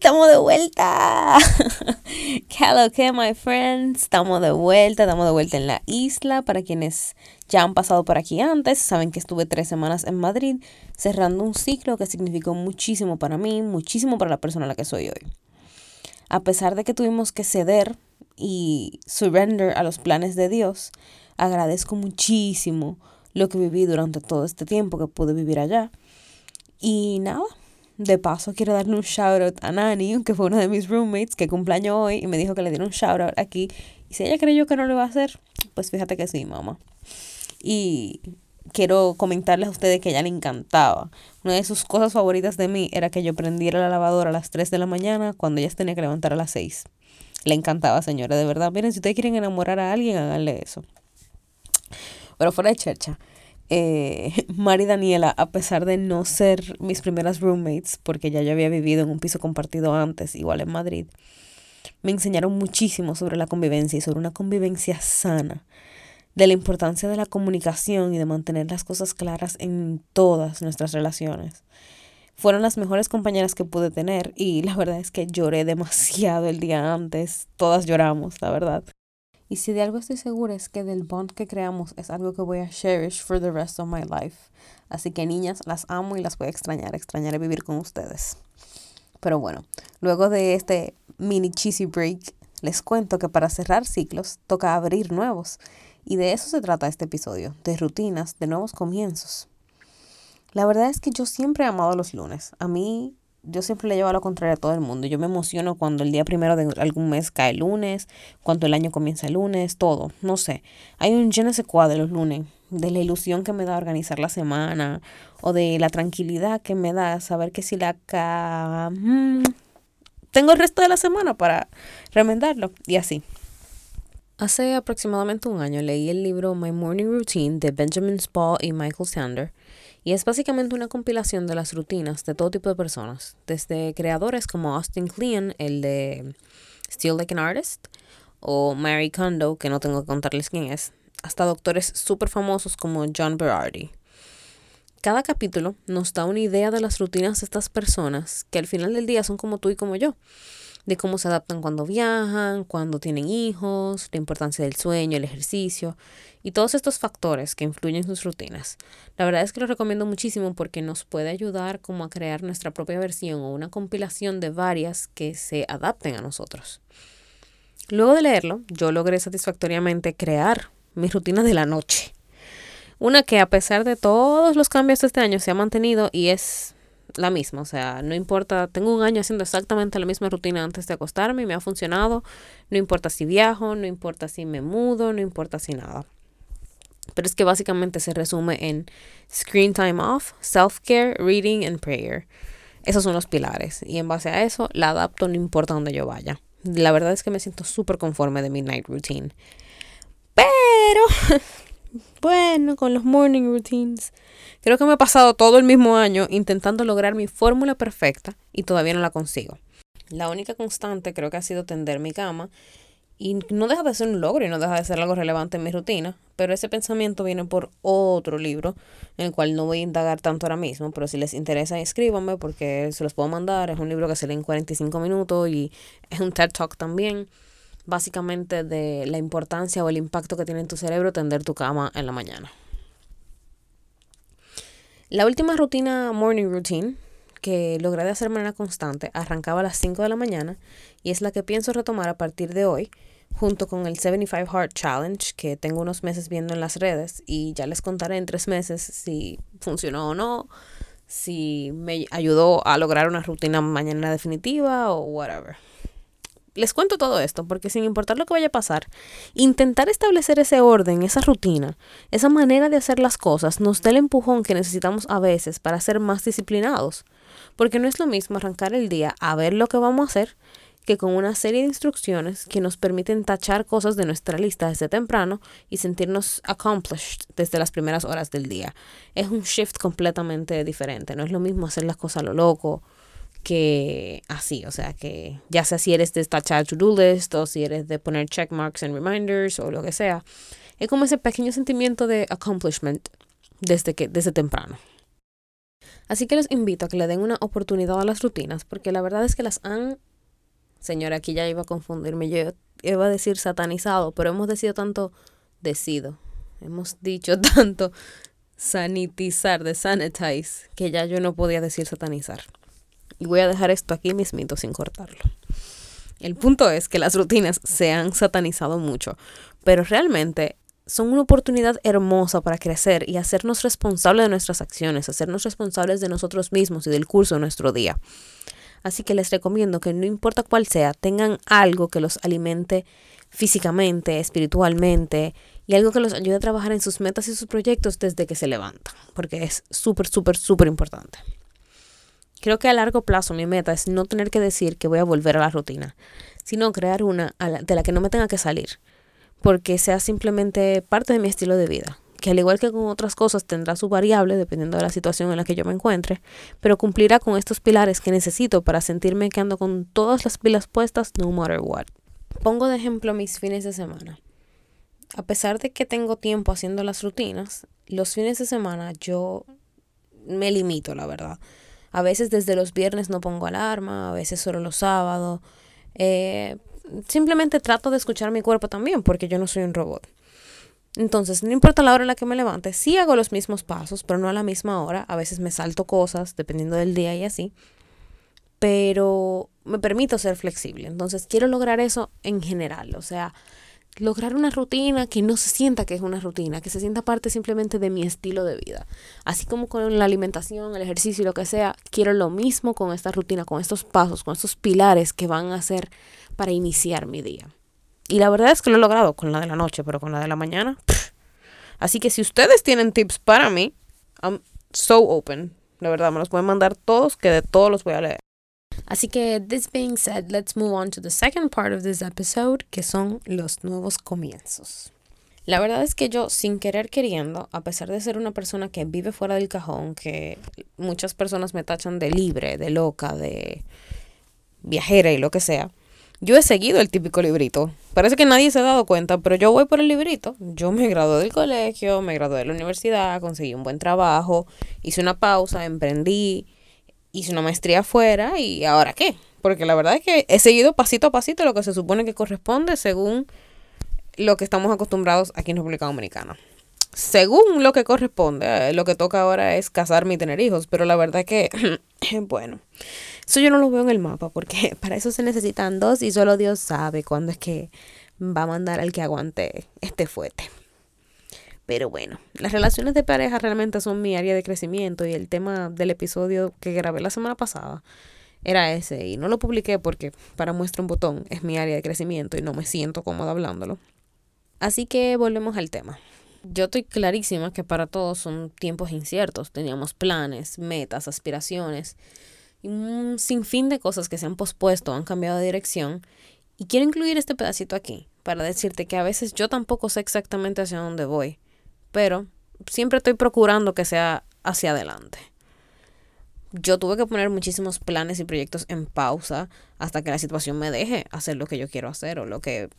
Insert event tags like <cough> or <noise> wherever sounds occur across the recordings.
¡Estamos de vuelta! <laughs> Hello, ¿qué, my friends? Estamos de vuelta, estamos de vuelta en la isla. Para quienes ya han pasado por aquí antes, saben que estuve tres semanas en Madrid cerrando un ciclo que significó muchísimo para mí, muchísimo para la persona a la que soy hoy. A pesar de que tuvimos que ceder y surrender a los planes de Dios, agradezco muchísimo lo que viví durante todo este tiempo que pude vivir allá. Y nada, de paso, quiero darle un shout out a Nani, que fue una de mis roommates que cumpleaños hoy y me dijo que le diera un shout out aquí. Y si ella creyó que no lo iba a hacer, pues fíjate que sí, mamá. Y quiero comentarles a ustedes que ella le encantaba. Una de sus cosas favoritas de mí era que yo prendiera la lavadora a las 3 de la mañana cuando ella tenía que levantar a las 6. Le encantaba, señora, de verdad. Miren, si ustedes quieren enamorar a alguien, háganle eso. Pero fuera de chercha eh, <laughs> Mari y Daniela, a pesar de no ser mis primeras roommates, porque ya yo había vivido en un piso compartido antes, igual en Madrid, me enseñaron muchísimo sobre la convivencia y sobre una convivencia sana, de la importancia de la comunicación y de mantener las cosas claras en todas nuestras relaciones. Fueron las mejores compañeras que pude tener y la verdad es que lloré demasiado el día antes, todas lloramos, la verdad. Y si de algo estoy segura es que del bond que creamos es algo que voy a cherish for the rest of my life. Así que niñas, las amo y las voy a extrañar. Extrañaré vivir con ustedes. Pero bueno, luego de este mini cheesy break, les cuento que para cerrar ciclos toca abrir nuevos. Y de eso se trata este episodio, de rutinas, de nuevos comienzos. La verdad es que yo siempre he amado los lunes. A mí yo siempre le llevo a lo contrario a todo el mundo. Yo me emociono cuando el día primero de algún mes cae lunes, cuando el año comienza el lunes, todo. No sé. Hay un je ne sais de los lunes, de la ilusión que me da organizar la semana o de la tranquilidad que me da saber que si la ca... Mm, tengo el resto de la semana para remendarlo y así. Hace aproximadamente un año leí el libro My Morning Routine de Benjamin Spall y Michael Sander y es básicamente una compilación de las rutinas de todo tipo de personas, desde creadores como Austin Kleon, el de Still Like an Artist, o Mary Kondo, que no tengo que contarles quién es, hasta doctores súper famosos como John Berardi. Cada capítulo nos da una idea de las rutinas de estas personas que al final del día son como tú y como yo de cómo se adaptan cuando viajan, cuando tienen hijos, la importancia del sueño, el ejercicio y todos estos factores que influyen en sus rutinas. La verdad es que lo recomiendo muchísimo porque nos puede ayudar como a crear nuestra propia versión o una compilación de varias que se adapten a nosotros. Luego de leerlo, yo logré satisfactoriamente crear mi rutina de la noche. Una que a pesar de todos los cambios de este año se ha mantenido y es la misma, o sea, no importa, tengo un año haciendo exactamente la misma rutina antes de acostarme y me ha funcionado, no importa si viajo, no importa si me mudo, no importa si nada. Pero es que básicamente se resume en screen time off, self-care, reading and prayer. Esos son los pilares y en base a eso la adapto no importa dónde yo vaya. La verdad es que me siento súper conforme de mi night routine. Pero, <laughs> bueno, con los morning routines. Creo que me he pasado todo el mismo año intentando lograr mi fórmula perfecta y todavía no la consigo. La única constante creo que ha sido tender mi cama y no deja de ser un logro y no deja de ser algo relevante en mi rutina, pero ese pensamiento viene por otro libro, en el cual no voy a indagar tanto ahora mismo, pero si les interesa escríbanme porque se los puedo mandar, es un libro que se lee en 45 minutos y es un TED Talk también, básicamente de la importancia o el impacto que tiene en tu cerebro tender tu cama en la mañana. La última rutina, morning routine, que logré de hacer de manera constante, arrancaba a las 5 de la mañana y es la que pienso retomar a partir de hoy, junto con el 75 Heart Challenge, que tengo unos meses viendo en las redes y ya les contaré en tres meses si funcionó o no, si me ayudó a lograr una rutina mañana definitiva o whatever. Les cuento todo esto porque sin importar lo que vaya a pasar, intentar establecer ese orden, esa rutina, esa manera de hacer las cosas nos da el empujón que necesitamos a veces para ser más disciplinados. Porque no es lo mismo arrancar el día a ver lo que vamos a hacer que con una serie de instrucciones que nos permiten tachar cosas de nuestra lista desde temprano y sentirnos accomplished desde las primeras horas del día. Es un shift completamente diferente, no es lo mismo hacer las cosas a lo loco que así, o sea, que ya sea si eres de tachar to-do list o si eres de poner check marks en reminders o lo que sea, es como ese pequeño sentimiento de accomplishment desde que desde temprano. Así que les invito a que le den una oportunidad a las rutinas, porque la verdad es que las han, señora, aquí ya iba a confundirme, yo iba a decir satanizado, pero hemos decidido tanto, decido, hemos dicho <laughs> tanto sanitizar, de sanitize, que ya yo no podía decir satanizar. Y voy a dejar esto aquí mismito sin cortarlo. El punto es que las rutinas se han satanizado mucho, pero realmente son una oportunidad hermosa para crecer y hacernos responsables de nuestras acciones, hacernos responsables de nosotros mismos y del curso de nuestro día. Así que les recomiendo que no importa cuál sea, tengan algo que los alimente físicamente, espiritualmente y algo que los ayude a trabajar en sus metas y sus proyectos desde que se levantan, porque es súper, súper, súper importante. Creo que a largo plazo mi meta es no tener que decir que voy a volver a la rutina, sino crear una de la que no me tenga que salir porque sea simplemente parte de mi estilo de vida, que al igual que con otras cosas tendrá su variable dependiendo de la situación en la que yo me encuentre, pero cumplirá con estos pilares que necesito para sentirme que ando con todas las pilas puestas no matter what. Pongo de ejemplo mis fines de semana. A pesar de que tengo tiempo haciendo las rutinas, los fines de semana yo me limito, la verdad. A veces desde los viernes no pongo alarma, a veces solo los sábados. Eh, simplemente trato de escuchar mi cuerpo también, porque yo no soy un robot. Entonces, no importa la hora en la que me levante, sí hago los mismos pasos, pero no a la misma hora. A veces me salto cosas, dependiendo del día y así. Pero me permito ser flexible. Entonces, quiero lograr eso en general. O sea, lograr una rutina que no se sienta que es una rutina, que se sienta parte simplemente de mi estilo de vida. Así como con la alimentación, el ejercicio y lo que sea, quiero lo mismo con esta rutina, con estos pasos, con estos pilares que van a ser para iniciar mi día. Y la verdad es que lo he logrado con la de la noche, pero con la de la mañana. Así que si ustedes tienen tips para mí, I'm so open. La verdad, me los pueden mandar todos, que de todos los voy a leer. Así que, this being said, let's move on to the second part of this episode, que son los nuevos comienzos. La verdad es que yo, sin querer queriendo, a pesar de ser una persona que vive fuera del cajón, que muchas personas me tachan de libre, de loca, de viajera y lo que sea, yo he seguido el típico librito. Parece que nadie se ha dado cuenta, pero yo voy por el librito. Yo me gradué del colegio, me gradué de la universidad, conseguí un buen trabajo, hice una pausa, emprendí, hice una maestría afuera y ahora qué. Porque la verdad es que he seguido pasito a pasito lo que se supone que corresponde según lo que estamos acostumbrados aquí en República Dominicana. Según lo que corresponde, eh, lo que toca ahora es casarme y tener hijos, pero la verdad es que, <clears throat> bueno, eso yo no lo veo en el mapa porque <laughs> para eso se necesitan dos y solo Dios sabe cuándo es que va a mandar al que aguante este fuete. Pero bueno, las relaciones de pareja realmente son mi área de crecimiento y el tema del episodio que grabé la semana pasada era ese y no lo publiqué porque para muestra un botón es mi área de crecimiento y no me siento cómoda hablándolo. Así que volvemos al tema. Yo estoy clarísima que para todos son tiempos inciertos. Teníamos planes, metas, aspiraciones y un sinfín de cosas que se han pospuesto, han cambiado de dirección. Y quiero incluir este pedacito aquí para decirte que a veces yo tampoco sé exactamente hacia dónde voy, pero siempre estoy procurando que sea hacia adelante. Yo tuve que poner muchísimos planes y proyectos en pausa hasta que la situación me deje hacer lo que yo quiero hacer o lo que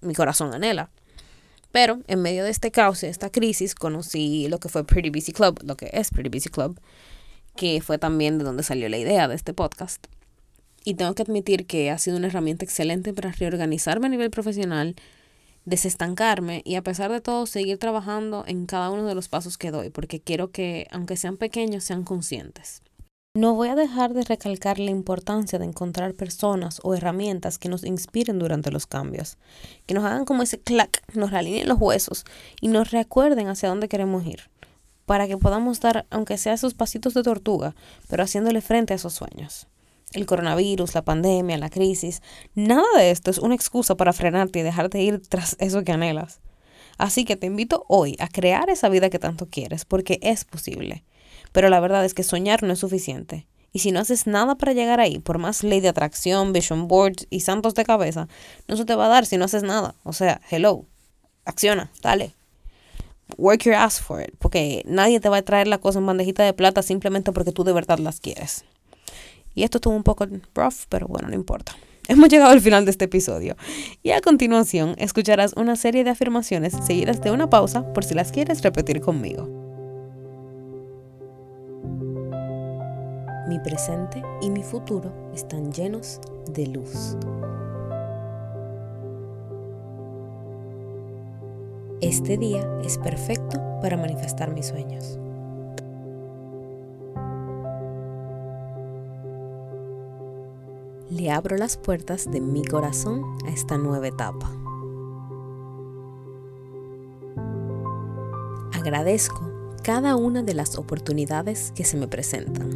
mi corazón anhela. Pero en medio de este caos y esta crisis conocí lo que fue Pretty Busy Club, lo que es Pretty Busy Club, que fue también de donde salió la idea de este podcast. Y tengo que admitir que ha sido una herramienta excelente para reorganizarme a nivel profesional, desestancarme y a pesar de todo seguir trabajando en cada uno de los pasos que doy, porque quiero que, aunque sean pequeños, sean conscientes. No voy a dejar de recalcar la importancia de encontrar personas o herramientas que nos inspiren durante los cambios, que nos hagan como ese clac, nos realineen los huesos y nos recuerden hacia dónde queremos ir para que podamos dar, aunque sea esos pasitos de tortuga, pero haciéndole frente a esos sueños. El coronavirus, la pandemia, la crisis, nada de esto es una excusa para frenarte y dejarte ir tras eso que anhelas. Así que te invito hoy a crear esa vida que tanto quieres, porque es posible. Pero la verdad es que soñar no es suficiente. Y si no haces nada para llegar ahí, por más ley de atracción, vision boards y santos de cabeza, no se te va a dar si no haces nada. O sea, hello, acciona, dale. Work your ass for it, porque nadie te va a traer la cosa en bandejita de plata simplemente porque tú de verdad las quieres. Y esto estuvo un poco rough, pero bueno, no importa. <laughs> Hemos llegado al final de este episodio y a continuación escucharás una serie de afirmaciones seguidas de una pausa por si las quieres repetir conmigo. Mi presente y mi futuro están llenos de luz. Este día es perfecto para manifestar mis sueños. Abro las puertas de mi corazón a esta nueva etapa. Agradezco cada una de las oportunidades que se me presentan.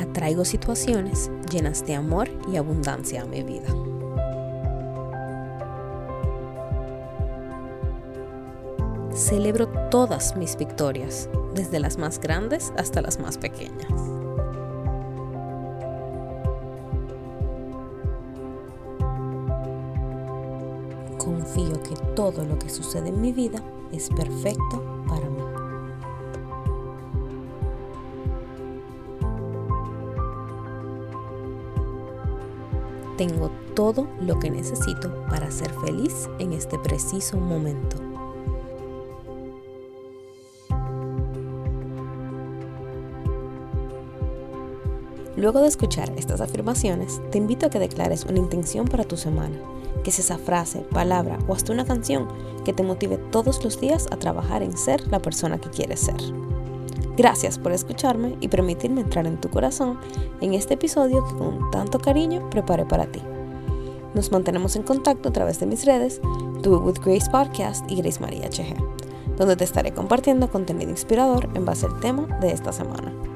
Atraigo situaciones llenas de amor y abundancia a mi vida. Celebro todas mis victorias desde las más grandes hasta las más pequeñas. Confío que todo lo que sucede en mi vida es perfecto para mí. Tengo todo lo que necesito para ser feliz en este preciso momento. Luego de escuchar estas afirmaciones, te invito a que declares una intención para tu semana, que es esa frase, palabra o hasta una canción que te motive todos los días a trabajar en ser la persona que quieres ser. Gracias por escucharme y permitirme entrar en tu corazón en este episodio que con tanto cariño preparé para ti. Nos mantenemos en contacto a través de mis redes, Do It With Grace Podcast y Grace María HG, donde te estaré compartiendo contenido inspirador en base al tema de esta semana.